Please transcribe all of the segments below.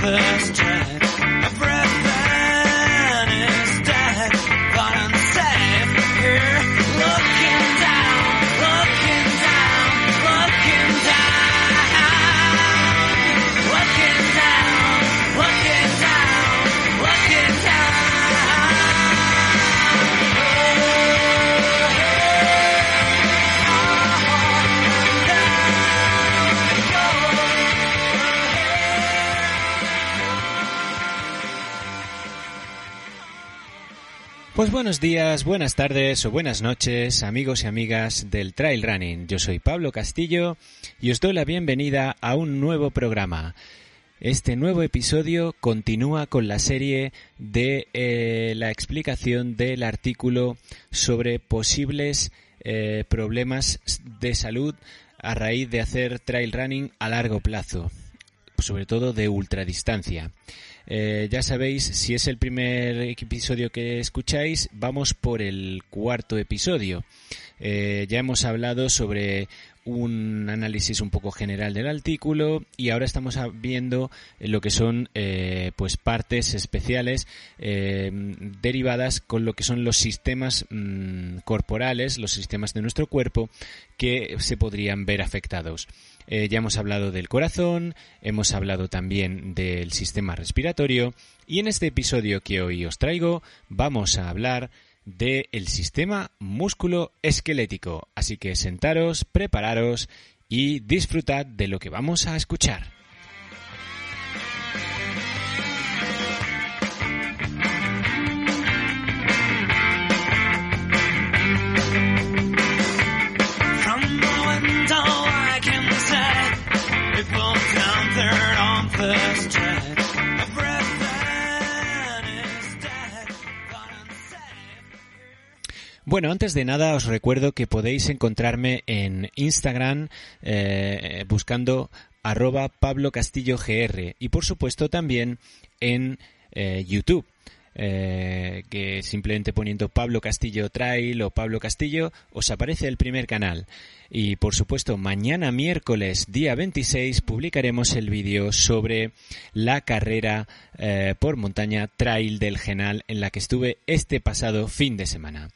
first time. Pues buenos días, buenas tardes o buenas noches, amigos y amigas del Trail Running. Yo soy Pablo Castillo y os doy la bienvenida a un nuevo programa. Este nuevo episodio continúa con la serie de eh, la explicación del artículo sobre posibles eh, problemas de salud a raíz de hacer trail running a largo plazo, sobre todo de ultradistancia. Eh, ya sabéis, si es el primer episodio que escucháis, vamos por el cuarto episodio. Eh, ya hemos hablado sobre un análisis un poco general del artículo y ahora estamos viendo lo que son eh, pues partes especiales derivadas con lo que son los sistemas mm, corporales, los sistemas de nuestro cuerpo que se podrían ver afectados. Eh, ya hemos hablado del corazón, hemos hablado también del sistema respiratorio y en este episodio que hoy os traigo vamos a hablar del sistema músculo esquelético. Así que sentaros, prepararos y disfrutad de lo que vamos a escuchar. Bueno, antes de nada os recuerdo que podéis encontrarme en Instagram eh, buscando arroba Pablo Castillo GR y por supuesto también en eh, YouTube. Eh, que simplemente poniendo Pablo Castillo Trail o Pablo Castillo os aparece el primer canal. Y por supuesto, mañana miércoles día 26 publicaremos el vídeo sobre la carrera por montaña Trail del Genal en la que estuve este pasado fin de semana.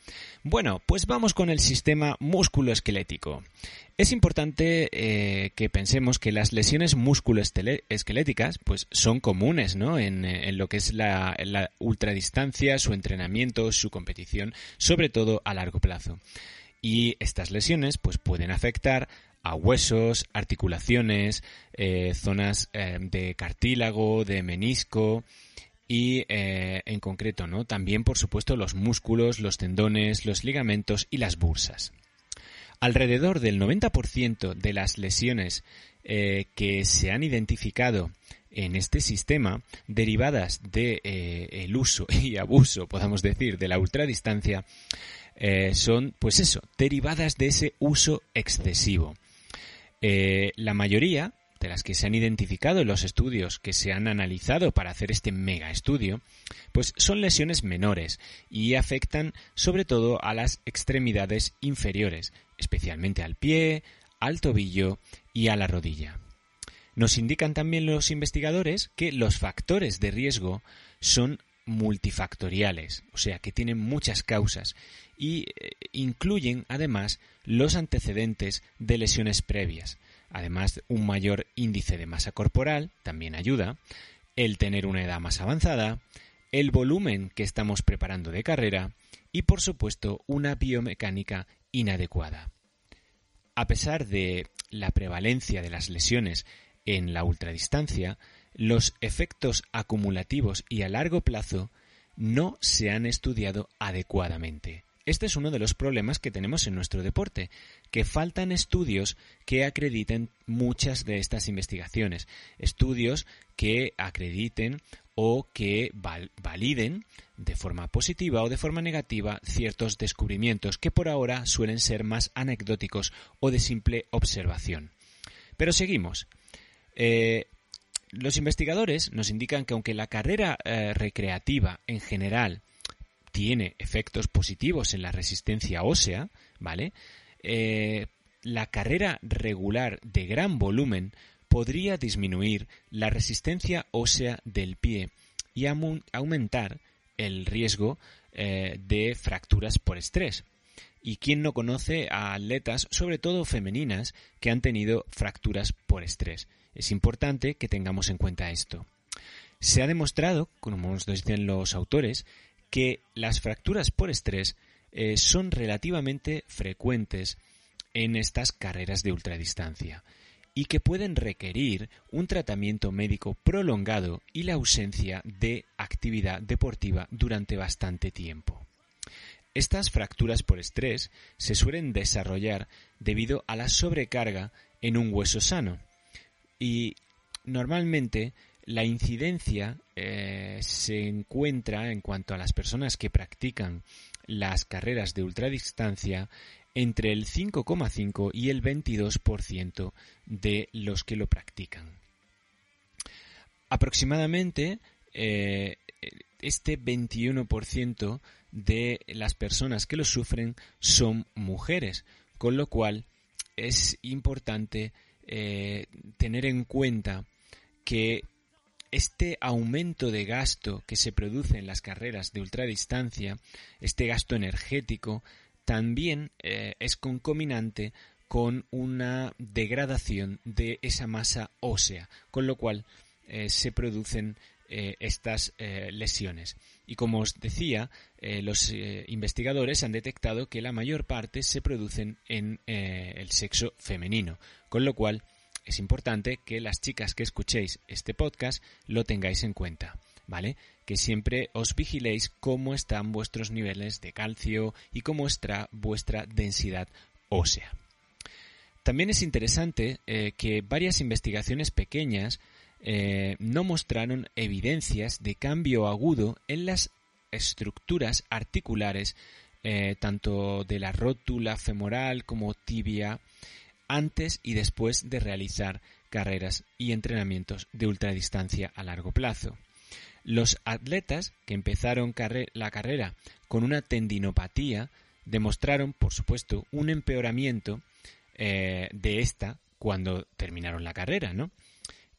Bueno, pues vamos con el sistema musculoesquelético. Es importante eh, que pensemos que las lesiones musculoesqueléticas pues, son comunes ¿no? en, en lo que es la, la ultradistancia, su entrenamiento, su competición, sobre todo a largo plazo y estas lesiones pues pueden afectar a huesos, articulaciones, eh, zonas eh, de cartílago, de menisco y eh, en concreto, ¿no? También, por supuesto, los músculos, los tendones, los ligamentos y las bursas. Alrededor del 90% de las lesiones que se han identificado en este sistema derivadas del de, el uso y abuso, podamos decir, de la ultradistancia, eh, son, pues eso, derivadas de ese uso excesivo. Eh, la mayoría de las que se han identificado en los estudios que se han analizado para hacer este mega estudio, pues son lesiones menores y afectan sobre todo a las extremidades inferiores, especialmente al pie, al tobillo y a la rodilla. Nos indican también los investigadores que los factores de riesgo son multifactoriales, o sea que tienen muchas causas y eh, incluyen además los antecedentes de lesiones previas. Además, un mayor índice de masa corporal también ayuda, el tener una edad más avanzada, el volumen que estamos preparando de carrera y, por supuesto, una biomecánica inadecuada. A pesar de la prevalencia de las lesiones en la ultradistancia, los efectos acumulativos y a largo plazo no se han estudiado adecuadamente. Este es uno de los problemas que tenemos en nuestro deporte, que faltan estudios que acrediten muchas de estas investigaciones, estudios que acrediten o que validen de forma positiva o de forma negativa ciertos descubrimientos que por ahora suelen ser más anecdóticos o de simple observación. Pero seguimos. Eh, los investigadores nos indican que aunque la carrera eh, recreativa en general tiene efectos positivos en la resistencia ósea, ¿vale? Eh, la carrera regular de gran volumen podría disminuir la resistencia ósea del pie y aumentar el riesgo eh, de fracturas por estrés. ¿Y quién no conoce a atletas, sobre todo femeninas, que han tenido fracturas por estrés? Es importante que tengamos en cuenta esto. Se ha demostrado, como nos dicen los autores, que las fracturas por estrés eh, son relativamente frecuentes en estas carreras de ultradistancia y que pueden requerir un tratamiento médico prolongado y la ausencia de actividad deportiva durante bastante tiempo. Estas fracturas por estrés se suelen desarrollar debido a la sobrecarga en un hueso sano y normalmente la incidencia eh, se encuentra en cuanto a las personas que practican las carreras de ultradistancia entre el 5,5 y el 22% de los que lo practican. Aproximadamente eh, este 21% de las personas que lo sufren son mujeres, con lo cual es importante eh, tener en cuenta que este aumento de gasto que se produce en las carreras de ultradistancia, este gasto energético, también eh, es concominante con una degradación de esa masa ósea, con lo cual eh, se producen eh, estas lesiones. Y como os decía, los investigadores han detectado que la mayor parte se producen en el sexo femenino, con lo cual es importante que las chicas que escuchéis este podcast lo tengáis en cuenta, ¿vale? Que siempre os vigiléis cómo están vuestros niveles de calcio y cómo está vuestra densidad ósea. También es interesante eh, que varias investigaciones pequeñas eh, no mostraron evidencias de cambio agudo en las estructuras articulares eh, tanto de la rótula femoral como tibia antes y después de realizar carreras y entrenamientos de ultradistancia a largo plazo. Los atletas que empezaron la carrera con una tendinopatía demostraron, por supuesto, un empeoramiento eh, de esta cuando terminaron la carrera, ¿no?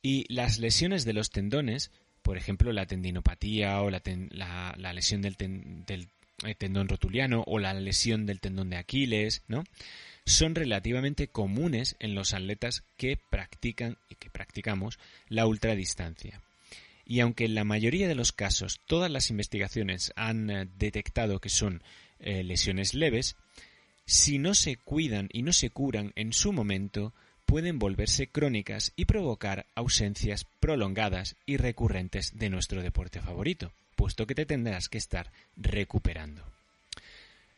Y las lesiones de los tendones, por ejemplo, la tendinopatía o la, lesión del, del eh, tendón rotuliano o la lesión del tendón de Aquiles, ¿no? Son relativamente comunes en los atletas que practican y que practicamos la ultradistancia. Y aunque en la mayoría de los casos todas las investigaciones han eh, detectado que son eh, lesiones leves, si no se cuidan y no se curan en su momento, pueden volverse crónicas y provocar ausencias prolongadas y recurrentes de nuestro deporte favorito, puesto que te tendrás que estar recuperando.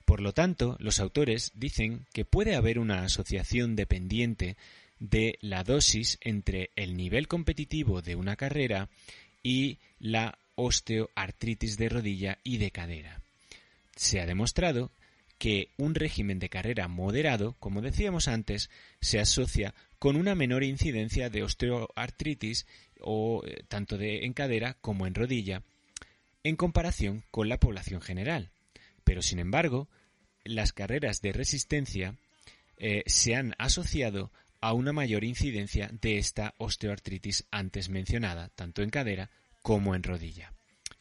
Por lo tanto, los autores dicen que puede haber una asociación dependiente de la dosis entre el nivel competitivo de una carrera y la osteoartritis de rodilla y de cadera. Se ha demostrado que un régimen de carrera moderado, como decíamos antes, se asocia con una menor incidencia de osteoartritis o eh, tanto de en cadera como en rodilla en comparación con la población general. Pero sin embargo, las carreras de resistencia eh, se han asociado a una mayor incidencia de esta osteoartritis antes mencionada, tanto en cadera como en rodilla.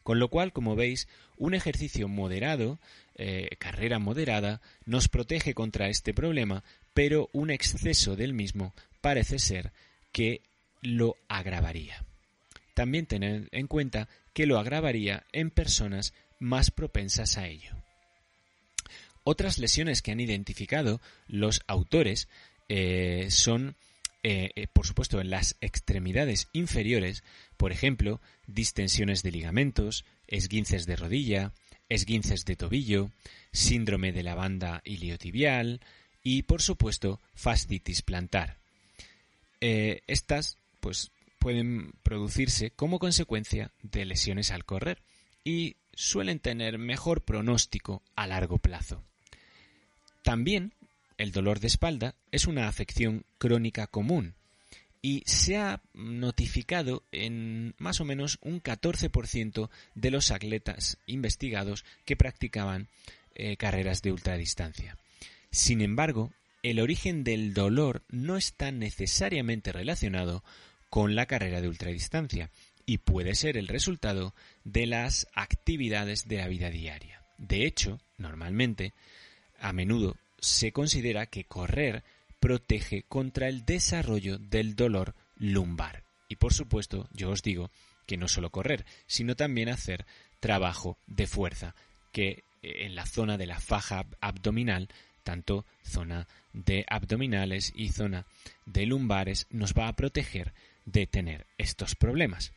Con lo cual, como veis, un ejercicio moderado, eh, carrera moderada, nos protege contra este problema, pero un exceso del mismo parece ser que lo agravaría. También tener en cuenta que lo agravaría en personas más propensas a ello. Otras lesiones que han identificado los autores eh, son, eh, eh, por supuesto, en las extremidades inferiores, por ejemplo, distensiones de ligamentos, esguinces de rodilla, esguinces de tobillo, síndrome de la banda iliotibial y, por supuesto, fascitis plantar. estas, pues, pueden producirse como consecuencia de lesiones al correr y suelen tener mejor pronóstico a largo plazo. También el dolor de espalda es una afección crónica común y se ha notificado en más o menos un 14% de los atletas investigados que practicaban eh, carreras de ultradistancia. Sin embargo, el origen del dolor no está necesariamente relacionado con la carrera de ultradistancia y puede ser el resultado de las actividades de la vida diaria. De hecho, normalmente, a menudo se considera que correr protege contra el desarrollo del dolor lumbar. Y por supuesto, yo os digo que no solo correr, sino también hacer trabajo de fuerza, que eh, en la zona de la faja abdominal, tanto zona de abdominales y zona de lumbares, nos va a proteger de tener estos problemas.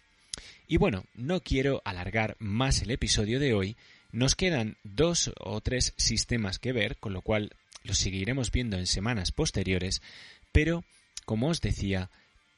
Y bueno, no quiero alargar más el episodio de hoy, Nos quedan dos o tres sistemas que ver, con lo cual los seguiremos viendo en semanas posteriores, pero, como os decía,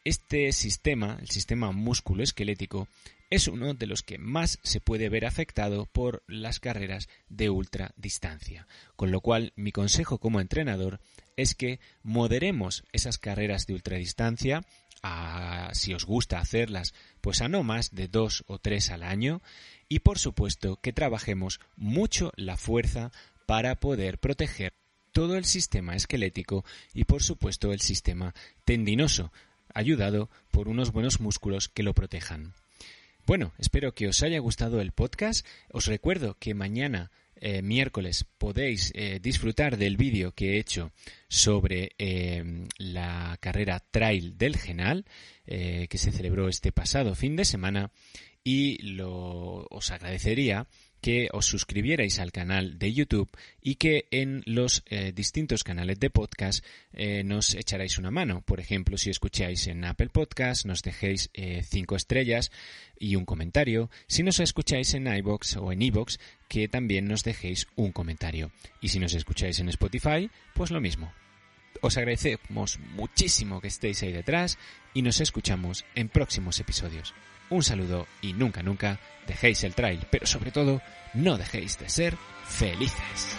este sistema, el sistema músculo-esquelético, es uno de los que más se puede ver afectado por las carreras de ultradistancia. Con lo cual, mi consejo como entrenador es que moderemos esas carreras de ultradistancia, a, si os gusta hacerlas, pues a no más de dos o tres al año, y por supuesto que trabajemos mucho la fuerza para poder proteger todo el sistema esquelético y por supuesto el sistema tendinoso, ayudado por unos buenos músculos que lo protejan. Bueno, espero que os haya gustado el podcast. Os recuerdo que mañana eh, miércoles podéis eh, disfrutar del vídeo que he hecho sobre eh, la carrera trail del Genal que se celebró este pasado fin de semana y lo, os agradecería que os suscribierais al canal de YouTube y que en los eh, distintos canales de podcast eh, nos echarais una mano. Por ejemplo, si escucháis en Apple Podcast, nos dejéis eh, cinco estrellas y un comentario. Si nos escucháis en iBox o en iBox, que también nos dejéis un comentario. Y si nos escucháis en Spotify, pues lo mismo. Os agradecemos muchísimo que estéis ahí detrás y nos escuchamos en próximos episodios. Un saludo y nunca, nunca dejéis el trail, pero sobre todo, no dejéis de ser felices.